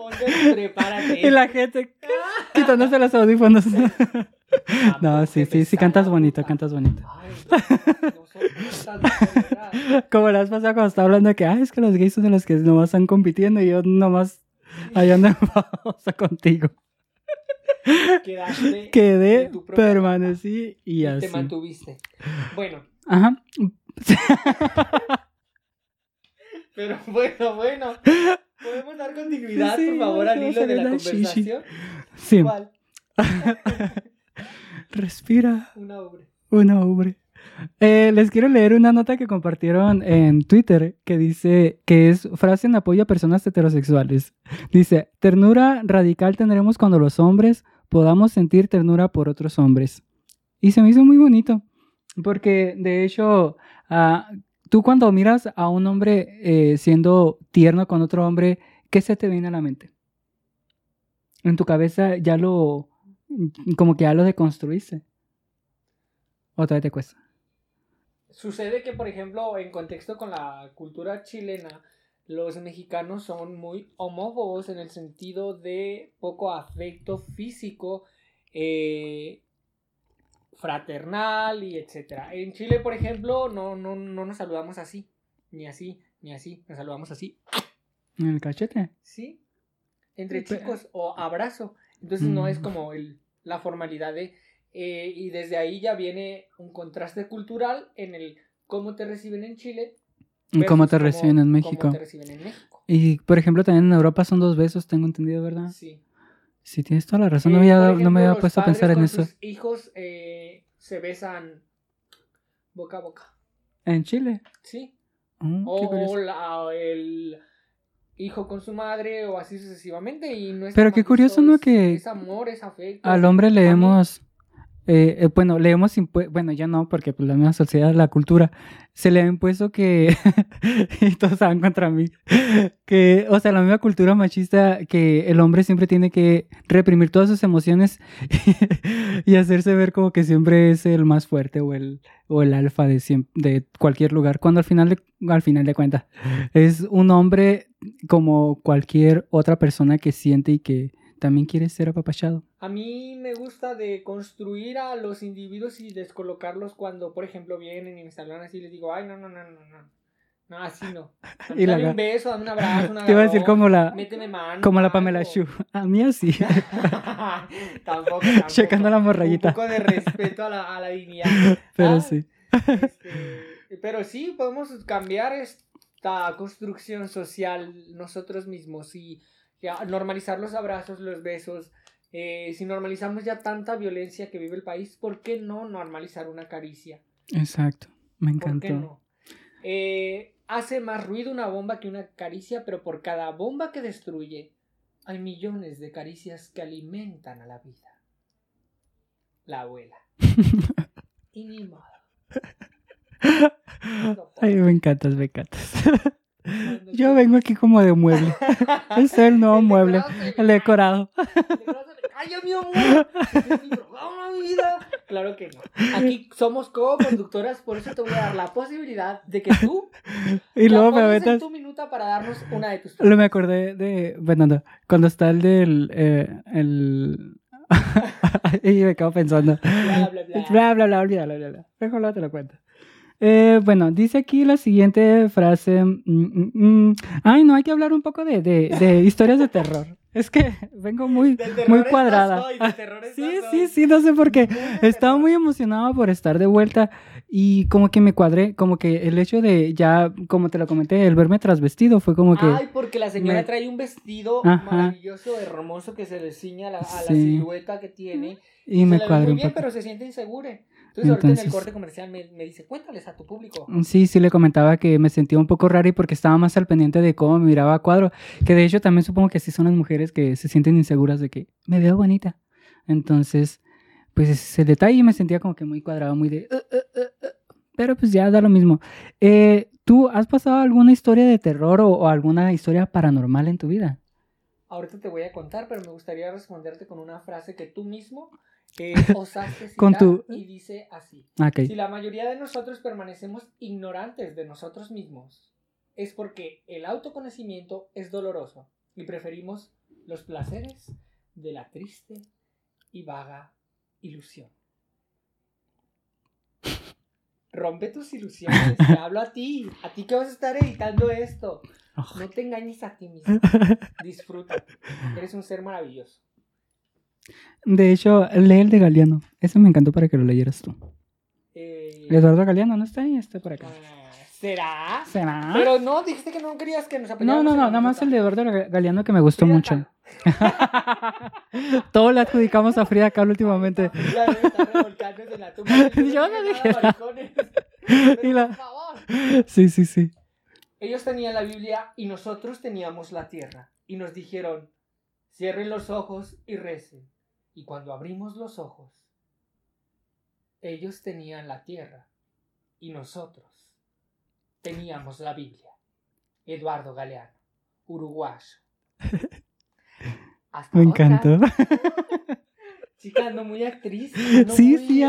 prepárate. y la gente quitándose los audífonos. no, sí, sí, sí, cantas bonito, cantas bonito. Como la vez pasada cuando estaba hablando de que, ay, es que los gays son de los que nomás están compitiendo y yo nomás allá ando en pausa contigo. Quedaste Quedé, permanecí y y así. te mantuviste. Bueno, Ajá. Pero bueno, bueno. ¿Podemos dar continuidad, Sí, por favor, al hilo de la conversación? Sí. ¿Cuál? Respira. Una obra. Una ubre. Eh, les quiero leer una nota que compartieron en Twitter que dice que es frase en apoyo a personas heterosexuales. Dice, ternura radical tendremos cuando los hombres podamos sentir ternura por otros hombres. Y se me hizo muy bonito, porque de hecho, ah, tú cuando miras a un hombre eh, siendo tierno con otro hombre, ¿qué se te viene a la mente? En tu cabeza ya lo, como que ya lo deconstruiste. Otra vez te cuesta. Sucede que, por ejemplo, en contexto con la cultura chilena, los mexicanos son muy homófobos en el sentido de poco afecto físico, eh, fraternal y etcétera. En Chile, por ejemplo, no, no, no nos saludamos así, ni así, ni así, nos saludamos así, En el cachete. ¿sí? Entre chicos o abrazo. Entonces no es Mm. como el, la formalidad de... eh, y desde ahí ya viene un contraste cultural en el cómo te reciben en Chile. ¿Y cómo te versus reciben en cómo México? te reciben en México. Y por ejemplo, también en Europa son dos besos, tengo entendido, ¿verdad? Sí. Sí, tienes toda la razón. no Eh, me había, no me había puesto a pensar en eso. sus hijos eh, se besan boca a boca. En Chile. ¿Sí? Qué O la- el hijo con su madre o así sucesivamente. Y no es Pero qué curioso, ¿no? Que Es amor, es afecto. Al hombre También- leemos, eh, eh, bueno, leemos, impue- bueno, ya no, porque pues, la misma sociedad, la cultura, se le ha impuesto que, y todos van contra mí, que, o sea, la misma cultura machista, que el hombre siempre tiene que reprimir todas sus emociones y hacerse ver como que siempre es el más fuerte o el, o el alfa de, de cualquier lugar, cuando al final al final de cuentas es un hombre como cualquier otra persona que siente y que también quiere ser apapachado. A mí me gusta de construir a los individuos y descolocarlos cuando, por ejemplo, vienen y me saludan así y les digo, ay, no, no, no, no, no. No, así no. Y la dame ga- un beso, dame un abrazo, un Te iba a decir como la, Méteme mano. como la Pamela. Shu. A mí así. tampoco, tampoco. Checando la morrayita. Un poco de respeto a la, a la dignidad. Pero Ah, sí. este, pero sí, podemos cambiar esta construcción social nosotros mismos y ya, normalizar los abrazos, los besos. Eh, si normalizamos ya tanta violencia que vive el país, ¿por qué no normalizar una caricia? Exacto. Me ¿Por qué encantó. no? Eh, hace más ruido una bomba que una caricia, pero por cada bomba que destruye, hay millones de caricias que alimentan a la vida. La abuela. y ni modo. Ay, me encantas, me encantas. Yo vengo aquí como de mueble. Es el nuevo El mueble, decorado el decorado. ¡Ay, mi amor! Es mi programa, mi vida. Claro que no. Aquí somos co-conductoras, por eso te voy a dar la posibilidad de que tú Y luego me metas. tu minuta para darnos una de tus Lo me acordé de. Bueno, no, cuando está el del. eh, el. y me quedo pensando. bla, bla, bla. Bla, bla, bla, olvídalo, olvídalo. Mejor luego te lo cuento. Eh, bueno, dice aquí la siguiente frase. mm, mm, mm. Ay, no, hay que hablar un poco de, de, de historias de terror. Es que vengo muy, muy cuadrada. sí, sí, sí, no sé por qué. Estaba muy emocionado por estar de vuelta y como que me cuadré, como que el hecho de ya, como te lo comenté, el verme trasvestido fue como que... Ay, porque la señora me- trae un vestido Ajá. maravilloso, hermoso, que se le ciña a la, a la Sí. silueta que tiene. y me la ve cuadré muy bien, pero se siente insegura. Entonces, ahorita en el corte comercial me, me dice, cuéntales a tu público. Sí, sí le comentaba que me sentía un poco raro y porque estaba más al pendiente de cómo me miraba a cuadro, que de hecho también supongo que así son las mujeres que se sienten inseguras de que me veo bonita. Entonces, pues ese es el detalle y me sentía como que muy cuadrado, muy de... "Uh, uh, uh, uh". Pero pues ya da lo mismo. Eh, ¿Tú has pasado alguna historia de terror o, o alguna historia paranormal en tu vida? Ahorita te voy a contar, pero me gustaría responderte con una frase que tú mismo eh, Con tu- y dice así. Ah, Ok. Si la mayoría de nosotros permanecemos ignorantes de nosotros mismos, es porque el autoconocimiento es doloroso y preferimos los placeres de la triste y vaga ilusión. Rompe tus ilusiones, te hablo a ti, a ti que vas a estar editando esto. No te engañes a ti mismo, disfruta. Eres un ser maravilloso. De hecho, lee el de Galeano. Ese me encantó para que lo leyeras tú. Eh, Eduardo Galeano, ¿no está ahí? Está por acá. ah, ¿Será? ¿Será? Pero no, dijiste que no querías que nos No, apoyáramos no, no, la nada más el de Eduardo Ga- Galeano que me gustó Frida mucho. Todo le adjudicamos a Frida Kahlo últimamente. La tumba. Yo no dije. Y la- por favor. Sí, sí, sí. Ellos tenían la Biblia y nosotros teníamos la tierra. Y nos dijeron, cierren los ojos y recen. Y cuando abrimos los ojos, ellos tenían la tierra y nosotros teníamos la Biblia. Eduardo Galeano, uruguayo. Hasta Me encantó. Chica, ando muy actriz. ando Sí, muy- sí,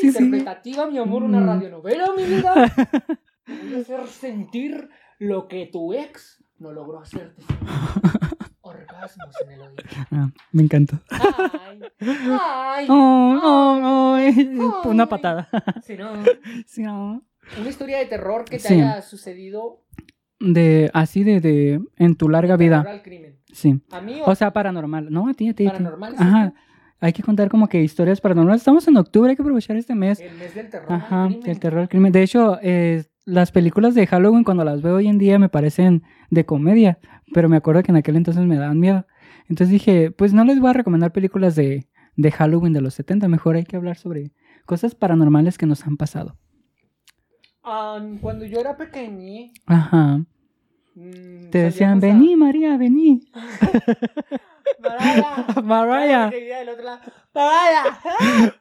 sí, sí. interpretativa, mi amor, una Mm. radionovela, mi vida. Voy a hacer sentir lo que tu ex no logró hacerte sentir. Orgasmos en el oído. Ah, me encantó. Ay, ay. Oh, oh, oh, eh, Una patada. No, Sí, no. una historia de terror que te Sí. haya sucedido De, así de, de, en tu larga vida. al crimen. Sí. A mí, O sea, paranormal. No, a ti, a ti. paranormal. ¿es Ajá. Hay que contar como que historias paranormales. Estamos en octubre, hay que aprovechar este mes. El mes del terror. Ajá, al crimen. el terror, el crimen. De hecho, eh, las películas de Halloween cuando las veo hoy en día me parecen de comedia, pero me acuerdo que en aquel entonces me daban miedo. Entonces dije, pues no les voy a recomendar películas de, de Halloween de los 70, mejor hay que hablar sobre cosas paranormales que nos han pasado. Ah, cuando yo era pequeña. Ajá. mm, Te decían, a- vení María, vení. Otro lado. Mariah.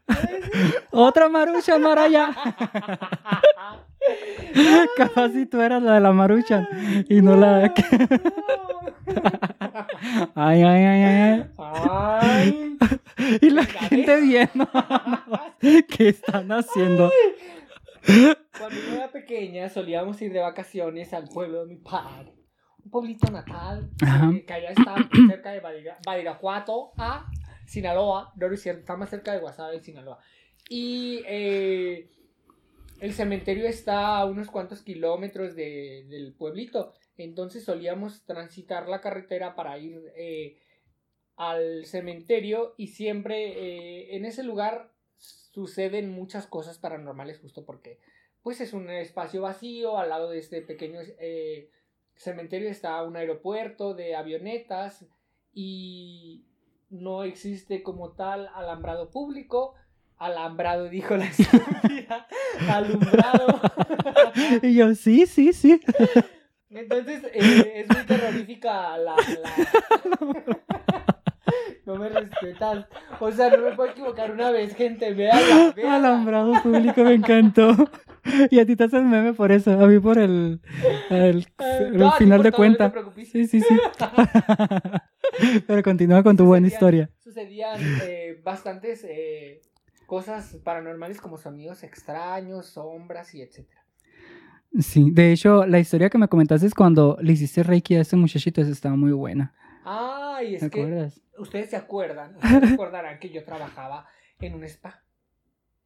otra marucha, Maraya. Capaz si tú eras la de la marucha y no la... Ay, ay, ay, ay, ay. Ay. Y la gente viendo qué están haciendo. Cuando yo era pequeña solíamos ir de vacaciones al pueblo de mi padre. Un pueblito natal Ajá. eh, que allá está cerca de Badira- Badiraguato a Sinaloa. No, no es cierto, está más cerca de Guasave y Sinaloa. Y eh, el cementerio está a unos cuantos kilómetros de- del pueblito. Entonces solíamos transitar la carretera para ir eh, al cementerio y siempre eh, en ese lugar suceden muchas cosas paranormales justo porque pues es un espacio vacío, al lado de este pequeño eh, cementerio está un aeropuerto de avionetas y no existe como tal alambrado público, Alambrado, dijo la estúpida. Alumbrado. Y yo, sí, sí, sí. Entonces, eh, es muy terrorífica la... la- No me respetas. O sea, no me puedo equivocar una vez, gente. Véala, véala. Alambrado público me encantó. Y a ti te haces meme por eso, a mí por el, el, Eh, el no, final de todo, no te cuenta. Sí, sí, sí. Pero continúa con tu buena historia. Sucedían eh, bastantes eh, cosas paranormales como sonidos extraños, sombras y etcétera. Sí, de hecho, la historia que me comentaste es cuando le hiciste reiki a ese muchachito, esa estaba muy buena. Ay, ¿Te es que acuerdas? ustedes se acuerdan, ustedes recordarán que yo trabajaba en un spa.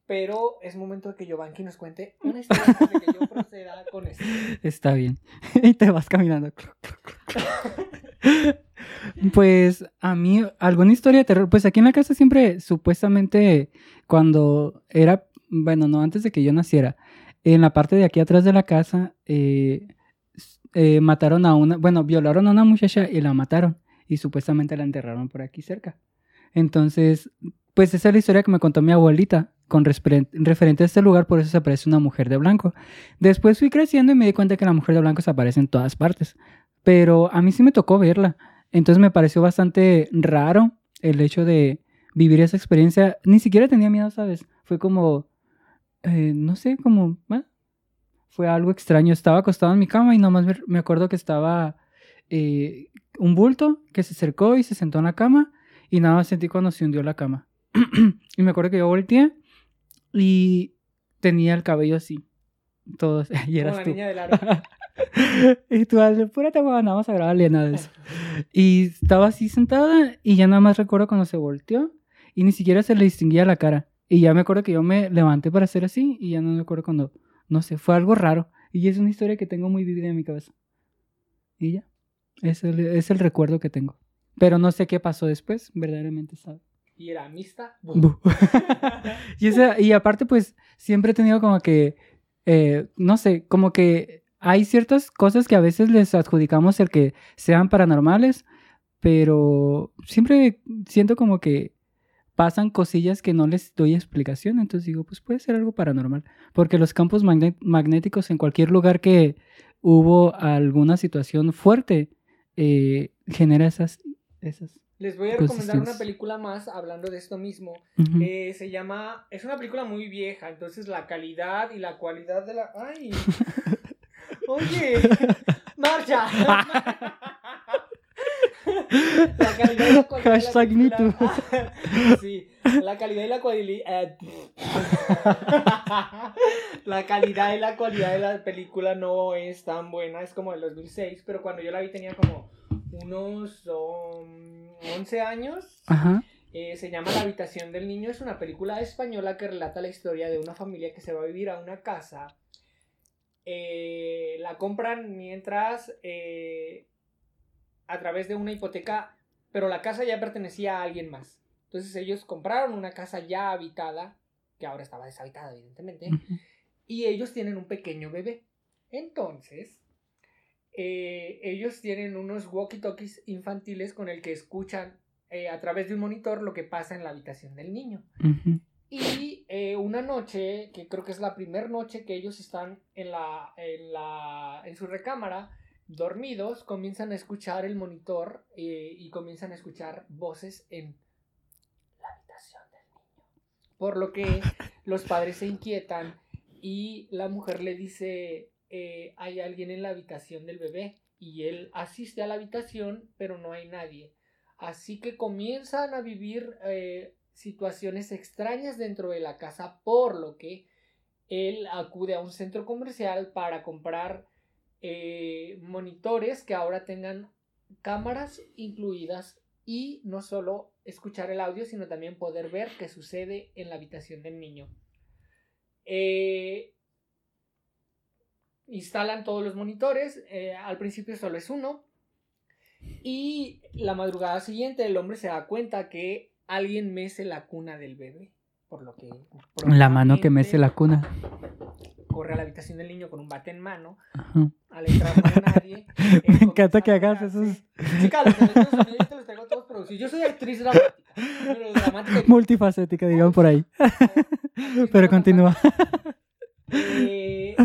Pero es momento de que Giovanni nos cuente una historia de que yo proceda con esto. Está bien. y te vas caminando. pues a mí, alguna historia de terror. Pues aquí en la casa siempre, supuestamente, cuando era, bueno, no antes de que yo naciera, en la parte de aquí atrás de la casa, eh, eh, mataron a una, bueno, violaron a una muchacha y la mataron. Y supuestamente la enterraron por aquí cerca. Entonces, pues esa es la historia que me contó mi abuelita con referente a este lugar, por eso se aparece una mujer de blanco. Después fui creciendo y me di cuenta que la mujer de blanco se aparece en todas partes. Pero a mí sí me tocó verla. Entonces me pareció bastante raro el hecho de vivir esa experiencia. Ni siquiera tenía miedo, ¿sabes? Fue como, eh, no sé, como, ah, fue algo extraño. Estaba acostado en mi cama y nomás me, acuerdo que estaba eh, un bulto que se acercó y se sentó en la cama y nada más sentí cuando se hundió la cama. y me acuerdo que yo volteé y tenía el cabello así. Todo, y Como eras la tú. niña del aro. y tú, púrate, huevón, vamos a grabarle nada de eso. Y estaba así sentada y ya nada más recuerdo cuando se volteó y ni siquiera se le distinguía la cara. Y ya me acuerdo que yo me levanté para hacer así y ya no me acuerdo cuando, no sé, fue algo raro. Y es una historia que tengo muy vivida en mi cabeza. Y ya, es el, es el recuerdo que tengo. Pero no sé qué pasó después, verdaderamente sabe. Y era. Bu. y, esa- y aparte, pues, siempre he tenido como que, eh, no sé, como que hay ciertas cosas que a veces les adjudicamos el que sean paranormales, pero siempre siento como que pasan cosillas que no les doy explicación, entonces digo, pues puede ser algo paranormal, porque los campos magnéticos en cualquier lugar que hubo alguna situación fuerte, eh, genera esas... esas Les voy a recomendar una película más hablando de esto mismo. Ujú. Eh, se llama. Es una película muy vieja, entonces la calidad y la cualidad de la. ¡Ay! Oye, marcha. la calidad y la cualidad. Hashtag me sí, la calidad y la cualidad. la calidad y la cualidad de la película no es tan buena, es como del 2006, pero cuando yo la vi tenía como unos um, 11 años. Ajá. Eh, se llama La habitación del niño. Es una película española que relata la historia de una familia que se va a vivir a una casa. Eh, la compran mientras eh, a través de una hipoteca, pero la casa ya pertenecía a alguien más. Entonces ellos compraron una casa ya habitada, que ahora estaba deshabitada evidentemente, y ellos tienen un pequeño bebé. Entonces, eh, ellos tienen unos walkie-talkies infantiles con el que escuchan a través de un monitor lo que pasa en la habitación del niño. Ujú. Y eh, una noche, que creo que es la primera noche que ellos están en, la, en, la, en su recámara, dormidos, comienzan a escuchar el monitor eh, y comienzan a escuchar voces en la habitación del niño. Por lo que los padres se inquietan y la mujer le dice, eh, hay alguien en la habitación del bebé. Y él asiste a la habitación, pero no hay nadie. Así que comienzan a vivir eh, situaciones extrañas dentro de la casa, por lo que él acude a un centro comercial para comprar eh, monitores que ahora tengan cámaras incluidas y no solo escuchar el audio, sino también poder ver qué sucede en la habitación del niño. Eh, instalan todos los monitores, eh, al principio solo es uno, y la madrugada siguiente el hombre se da cuenta que alguien mece la cuna del bebé. Por lo que. La mano que mece la cuna. Corre a la habitación del niño con un bate en mano. Ajá. Al entrar no hay nadie. Me encanta que hagas esos. Yo te los traigo todos producir. Yo soy actriz dramática. Pero dramática Multifacética, digan por ahí. Pero continúa. Eh,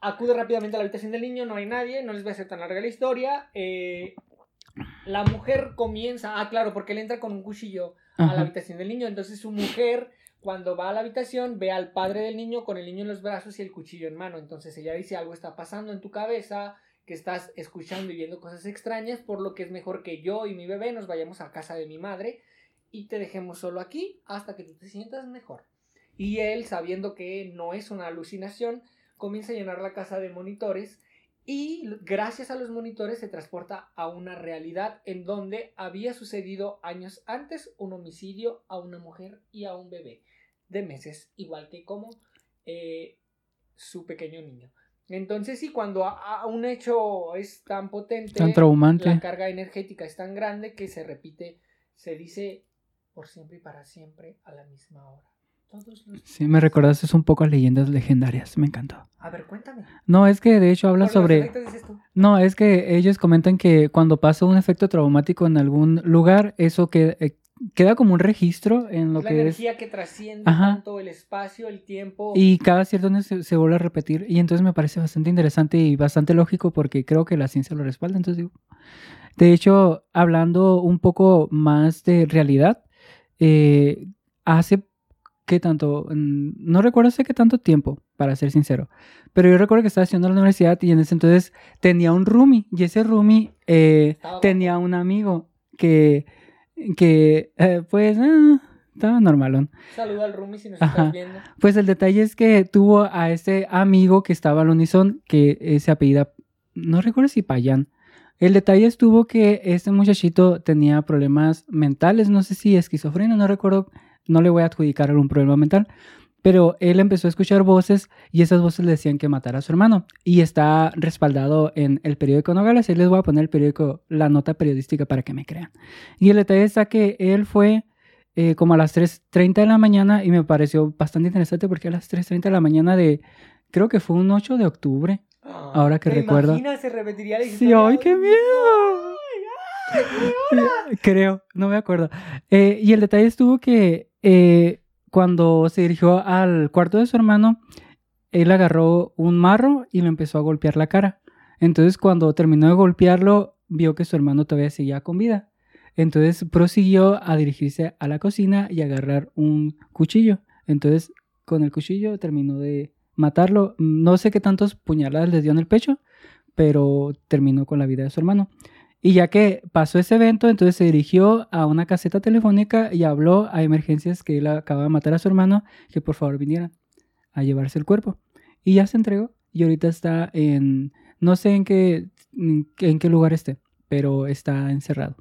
acude rápidamente a la habitación del niño, no hay nadie, no les voy a hacer tan larga la historia. Eh, la mujer comienza, ah, claro, porque él entra con un cuchillo a la habitación del niño. Entonces su mujer, cuando va a la habitación, ve al padre del niño con el niño en los brazos y el cuchillo en mano. Entonces ella dice, algo está pasando en tu cabeza, que estás escuchando y viendo cosas extrañas, por lo que es mejor que yo y mi bebé nos vayamos a casa de mi madre y te dejemos solo aquí hasta que tú te sientas mejor. Y él, sabiendo que no es una alucinación, comienza a llenar la casa de monitores y gracias a los monitores se transporta a una realidad en donde había sucedido años antes un homicidio a una mujer y a un bebé de meses, igual que como eh, su pequeño niño. Entonces, sí, cuando a, a un hecho es tan potente, Tan traumante. la carga energética es tan grande que se repite, se dice por siempre y para siempre a la misma hora. Todos los Sí, me recordaste un poco a leyendas legendarias. Me encantó. A ver, cuéntame. No, es que de hecho habla Por los sobre... efectos dices tú. No, es que ellos comentan que cuando pasa un efecto traumático en algún lugar, eso que, eh, queda como un registro en lo la que es... energía que trasciende Ajá. tanto el espacio, el tiempo. Y cada cierto año se, se vuelve a repetir. Y entonces me parece bastante interesante y bastante lógico porque creo que la ciencia lo respalda. Entonces digo, de hecho, hablando un poco más de realidad, eh, hace que tanto, mm, no recuerdo hace qué tanto tiempo, para ser sincero, pero yo recuerdo que estaba en la universidad y en ese entonces tenía un roomie y ese roomie eh, tenía un amigo que, que eh, pues, ah, estaba normalón. Saluda al Rumi si nos Ajá. estás viendo. Pues el detalle es que tuvo a ese amigo que estaba al unison, que eh, se apellida, no recuerdo si Payán. El detalle estuvo que este muchachito tenía problemas mentales, no sé si esquizofrenia, no recuerdo, no le voy a adjudicar algún problema mental, pero él empezó a escuchar voces y esas voces le decían que matara a su hermano. Y está respaldado en el periódico Nogales, ahí les voy a poner el periódico, la nota periodística para que me crean. Y el detalle está que él fue eh, como a las 3.30 de la mañana y me pareció bastante interesante porque a las 3.30 de la mañana de, creo que fue un 8 de octubre. Ahora que ¿Te recuerdo. imaginas? Se repetiría la Sí. ¡ay, qué miedo! Creo, no me acuerdo. Eh, y el detalle estuvo que eh, cuando se dirigió al cuarto de su hermano, él agarró un marro y le empezó a golpear la cara. Entonces, cuando terminó de golpearlo, vio que su hermano todavía seguía con vida. Entonces, prosiguió a dirigirse a la cocina y agarrar un cuchillo. Entonces, con el cuchillo terminó de matarlo. No sé qué tantos puñaladas les dio en el pecho, pero terminó con la vida de su hermano. Y ya que pasó ese evento, entonces se dirigió a una caseta telefónica y habló a emergencias que él acaba de matar a su hermano, que por favor vinieran a llevarse el cuerpo. Y ya se entregó y ahorita está en, no sé en qué, en qué lugar esté, pero está encerrado.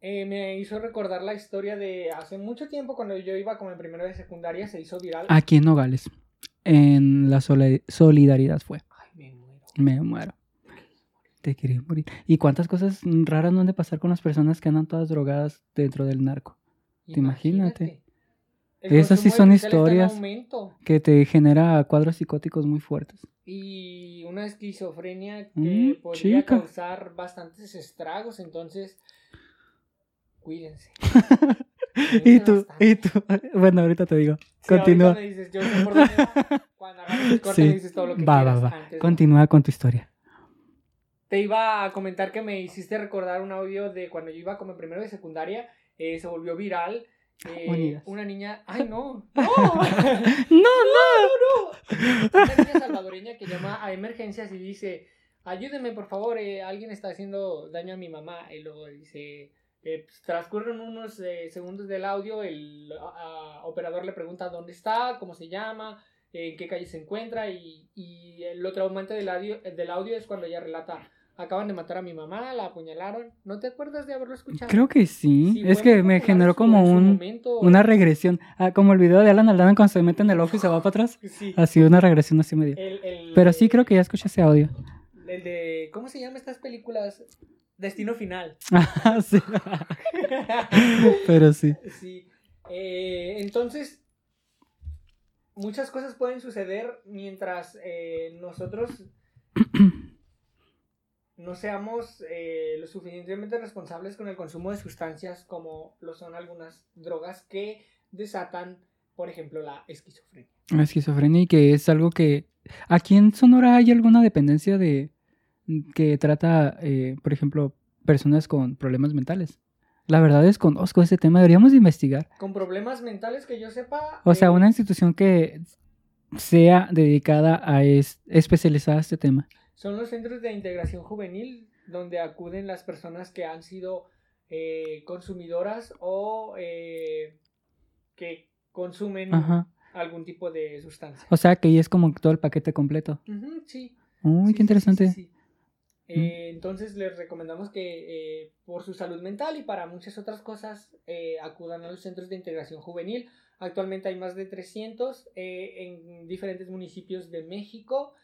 Eh, me hizo recordar la historia de hace mucho tiempo cuando yo iba como en primero de secundaria, se hizo viral. Aquí en Nogales, en la soli- solidaridad fue. Ay, me muero. Me muero. Te quería morir. ¿Y cuántas cosas raras no han de pasar con las personas que andan todas drogadas dentro del narco? Te imagínate. El Esas sí son historias. Que te genera cuadros psicóticos muy fuertes. Y una esquizofrenia que Mm, podría chica. causar bastantes estragos, entonces cuídense. y tú, bastante. y tú. Bueno, ahorita te digo. Sí, Continúa. me dices, yo sé por dónde va. Cuando hagamos el corte Sí. me dices todo lo que Va, va, quieras va. antes, ¿no? Continúa con tu historia. Te iba a comentar que me hiciste recordar un audio de cuando yo iba como en primero de secundaria, eh, se volvió viral. eh, Unidas. una niña, ay no, no, No, una niña salvadoreña que llama a emergencias y dice, ayúdenme por favor, eh, alguien está haciendo daño a mi mamá. Y luego dice, eh, pues, transcurren unos eh, segundos del audio, el ah, operador le pregunta dónde está, cómo se llama, eh, en qué calle se encuentra y, y lo traumante del audio, del audio es cuando ella relata, acaban de matar a mi mamá, la apuñalaron. ¿No te acuerdas de haberlo escuchado? Creo que sí. Sí, es que me generó como un, momento. una regresión. Ah, como el video de Alan Aldana cuando se mete en el ojo y se va para atrás. Sí. Así, una regresión así medio. El- el- Pero sí creo que ya escuché ese audio. El de. ¿Cómo se llaman estas películas? Destino Final. Ah, sí. Pero sí. sí. Eh, entonces. Muchas cosas pueden suceder mientras eh, nosotros no seamos eh, lo suficientemente responsables con el consumo de sustancias como lo son algunas drogas que desatan, por ejemplo, la esquizofrenia. La esquizofrenia y que es algo que... ¿Aquí en Sonora hay alguna dependencia de que trata, eh, por ejemplo, personas con problemas mentales? La verdad desconozco ese tema, deberíamos investigar. Con problemas mentales que yo sepa... O sea, eh, una institución que sea dedicada a es, especializada a este tema. Son los centros de integración juvenil donde acuden las personas que han sido eh, consumidoras o eh, que consumen Ajá. algún tipo de sustancia. O sea, que ahí es como todo el paquete completo. Ujú, sí. Uy, Sí, qué interesante. sí, sí, sí. Eh, entonces les recomendamos que eh, por su salud mental y para muchas otras cosas eh, acudan a los centros de integración juvenil. Actualmente hay más de 300 eh, en diferentes municipios de México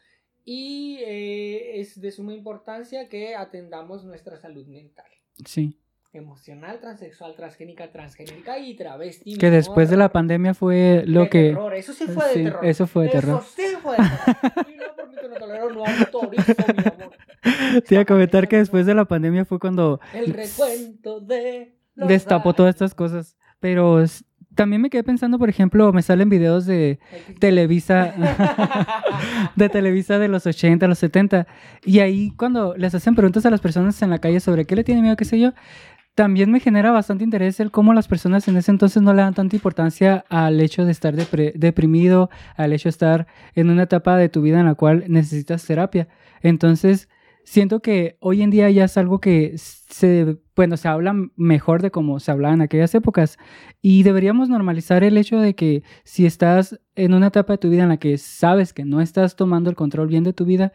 y eh, es de suma importancia que atendamos nuestra salud mental, Sí. emocional, transexual, transgénica, transgénica y travesti. Que después de la pandemia fue lo De que... terror, Eso sí fue de Sí, terror. eso fue de terror. Eso sí fue de terror. Y no no tolero, no autorizo, mi amor. Te iba a comentar que después de la pandemia fue cuando El recuento de. los destapó todas estas cosas. Pero también me quedé pensando, por ejemplo, me salen videos de Televisa, de Televisa de los 80, los 70, y ahí cuando les hacen preguntas a las personas en la calle sobre qué le tiene miedo, qué sé yo, también me genera bastante interés el cómo las personas en ese entonces no le dan tanta importancia al hecho de estar deprimido, al hecho de estar en una etapa de tu vida en la cual necesitas terapia. Entonces, siento que hoy en día ya es algo que se, bueno, se habla mejor de cómo se hablaba en aquellas épocas y deberíamos normalizar el hecho de que si estás en una etapa de tu vida en la que sabes que no estás tomando el control bien de tu vida,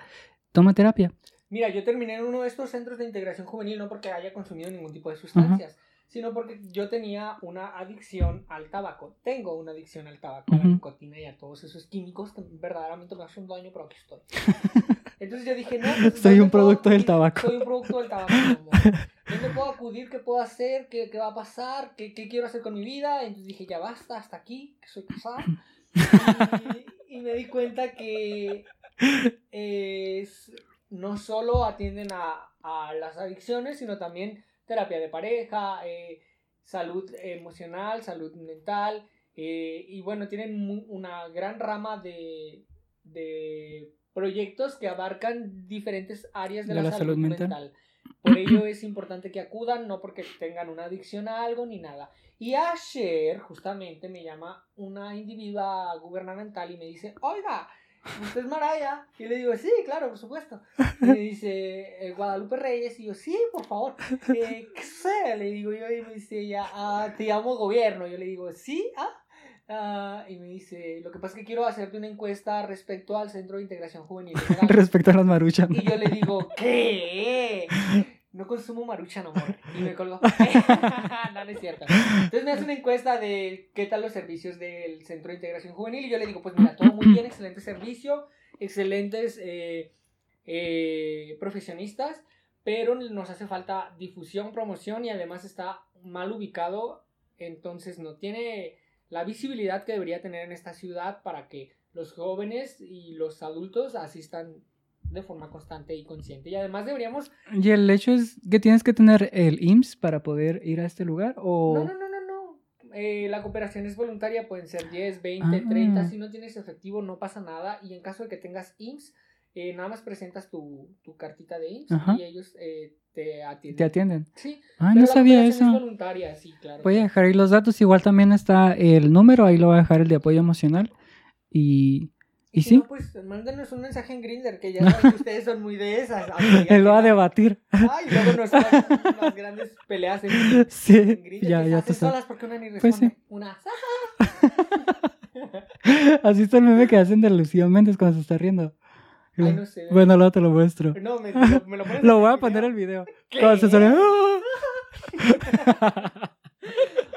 toma terapia. Mira, yo terminé en uno de estos centros de integración juvenil no porque haya consumido ningún tipo de sustancias, sino porque yo tenía una adicción al tabaco. Tengo una adicción al tabaco, a la nicotina y a todos esos químicos que verdaderamente me hacen daño, pero aquí estoy. Entonces yo dije, no, pues, Soy ¿dónde un producto puedo del tabaco. Soy un producto del tabaco. ¿Dónde puedo acudir? ¿Qué puedo hacer? ¿Qué, qué va a pasar? ¿Qué, ¿Qué quiero hacer con mi vida? Entonces dije, ya basta, hasta aquí, que soy casada. Y, y me di cuenta que es, no solo atienden a, a las adicciones, sino también terapia de pareja, eh, salud emocional, salud mental, eh, y bueno, tienen una gran rama de, de proyectos que abarcan diferentes áreas de, la, salud, mental. Por ello es importante que acudan, no porque tengan una adicción a algo ni nada. Y ayer justamente me llama una individua gubernamental y me dice, oiga, ¿usted es Maraya? Y le digo, sí, claro, por supuesto. Y me dice, "Eh, Guadalupe Reyes, y yo, sí, por favor. Eh, ¿Qué sé? Le digo yo, y me dice ella, "Ah, te llamo gobierno. Yo le digo, sí, ah. Ah, y me dice, lo que pasa es que quiero hacerte una encuesta respecto al Centro de Integración Juvenil. de Nogales". Respecto a las maruchan. Y yo le digo, ¿qué? No consumo maruchan, amor. Y me colgó. no, no es cierto. Entonces me hace una encuesta de qué tal los servicios del Centro de Integración Juvenil. Y yo le digo, pues mira, todo muy bien, excelente servicio, excelentes eh, eh, profesionistas, pero nos hace falta difusión, promoción y además está mal ubicado. Entonces no tiene la visibilidad que debería tener en esta ciudad para que los jóvenes y los adultos asistan de forma constante y consciente. Y además deberíamos... Y el hecho es que tienes que tener el IMSS para poder ir a este lugar o... No, no, no, no, no. Eh, la cooperación es voluntaria, pueden ser 10, 20, Ah. 30. Si no tienes efectivo, no pasa nada. Y en caso de que tengas IMSS, eh, nada más presentas tu, tu cartita de IMSS Ajá. y ellos eh, te atienden. Te atienden. Sí, Ah, no sabía eso. es voluntaria, sí, claro. Voy a dejar ahí los datos. Igual también está el número. Ahí lo voy a dejar el de apoyo emocional. Y, y si sí, no, pues mándenos un mensaje en Grinder, que ya saben que ustedes son muy de esas. él lo va a debatir. Ay, y luego nos unas grandes peleas en, Sí, en Grindr ya, ya tú solas porque una ni Pues responde. sí. Una, Así está el meme que hacen de Lucía Méndez cuando se está riendo. Ay, no sé. Bueno, luego te lo muestro. No, me, me lo, me lo pones Lo voy a poner el video. ¿Qué? Cuando se sale...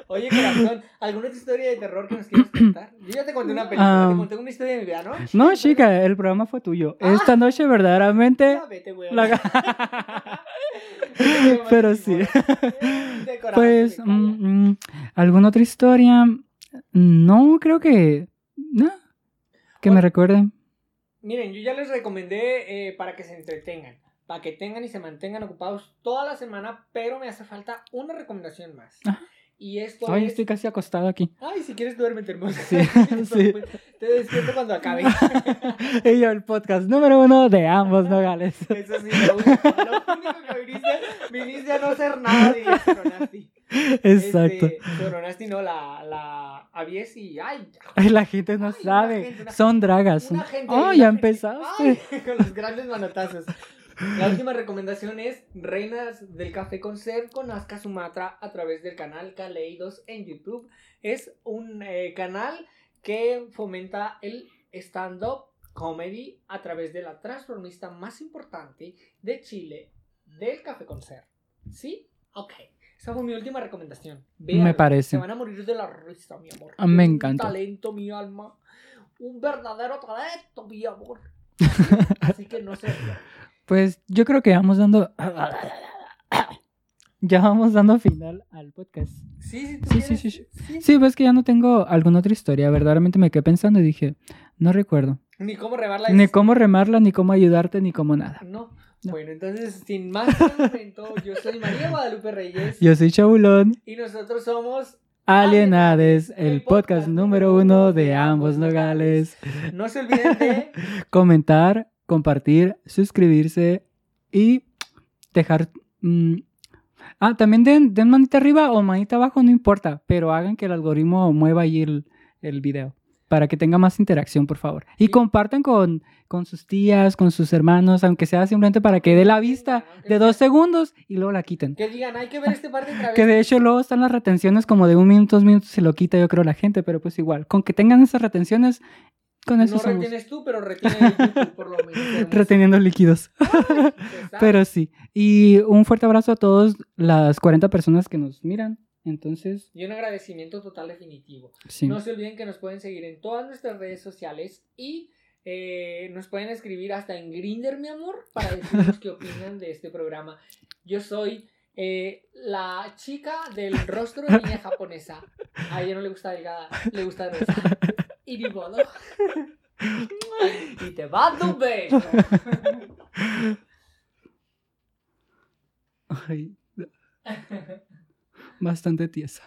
Oye, corazón, ¿alguna otra historia de terror que nos quieras contar? Yo ya te conté una película, Ah. te conté una historia de mi vida, ¿no? No, chica, el programa fue tuyo. Ah. Esta noche verdaderamente... Ya vete, la- Pero sí. Pues, Pues, mm, mm, ¿alguna otra historia? No, creo que... No. Que me recuerden. Miren, yo ya les recomendé eh, para que se entretengan, para que tengan y se mantengan ocupados toda la semana, pero me hace falta una recomendación más. Y esto Ay, es... estoy casi acostado aquí. Ay, si quieres duérmete, hermosa. Sí, sí. Te despierto cuando acabe. Y yo, el podcast número uno de ambos nogales. Eso sí, lo único, lo único que viniste, viniste a no hacer nada, diría Soronasti. Exacto. Este, Soronasti no, la, la Avies y... ¡Ay! Ay, la gente no Ay, sabe. gente, una- Son dragas. Una gente... Oh, ya empezaste. Ay, con los grandes manotazos. La última recomendación es Reinas del Café con Ser con Aska Sumatra a través del canal Kaleidos en YouTube. Es un eh, canal que fomenta el stand-up comedy a través de la transformista más importante de Chile, del Café con Ser. ¿Sí? Ok. Esa fue mi última recomendación. Me parece. Se van a morir de la risa, mi amor. Ah, me Es un encanta. talento, mi alma. Un verdadero talento, mi amor. Así que no rían. Pues yo creo que vamos dando. Ya vamos dando final al podcast. Sí, sí, Sí, sí, sí, sí. sí. Sí, pues que ya no tengo alguna otra historia. Verdaderamente me quedé pensando y dije, no recuerdo. Ni cómo rebarla. Ni cómo remarla, ni cómo ayudarte, ni cómo nada. No. No. Bueno, entonces, sin más momento, yo soy María Guadalupe Reyes Yo soy Chabulón. y nosotros somos. Alienades, el podcast número uno de ambos nogales. No se olviden de. Comentar, compartir, suscribirse y dejar. mm, Ah, también den, den manita arriba o manita abajo, no importa, pero hagan que el algoritmo mueva ahí el, el video para que tenga más interacción, por favor. Y compartan con, con sus tías, con sus hermanos, aunque sea simplemente para que dé la vista de dos segundos y luego la quiten. Que digan, hay que ver este parte otra vez. Que de hecho luego están las retenciones como de un minuto, dos minutos se lo quita yo creo la gente, pero pues igual, con que tengan esas retenciones, con eso No somos retienes tú, pero retiene YouTube por lo menos. reteniendo líquidos. Exacto. Pero sí. Y un fuerte abrazo a todas las 40 personas que nos miran. Entonces, Y un agradecimiento total definitivo. sí. No se olviden que nos pueden seguir en todas nuestras redes sociales y eh, nos pueden escribir hasta en Grinder, mi amor, para decirnos qué opinan de este programa. Yo soy eh, la chica del rostro de niña japonesa. A ella no le gusta delgada, le gusta gruesa. Y ni modo. Y te va tu beso. Ay, bastante tiesa.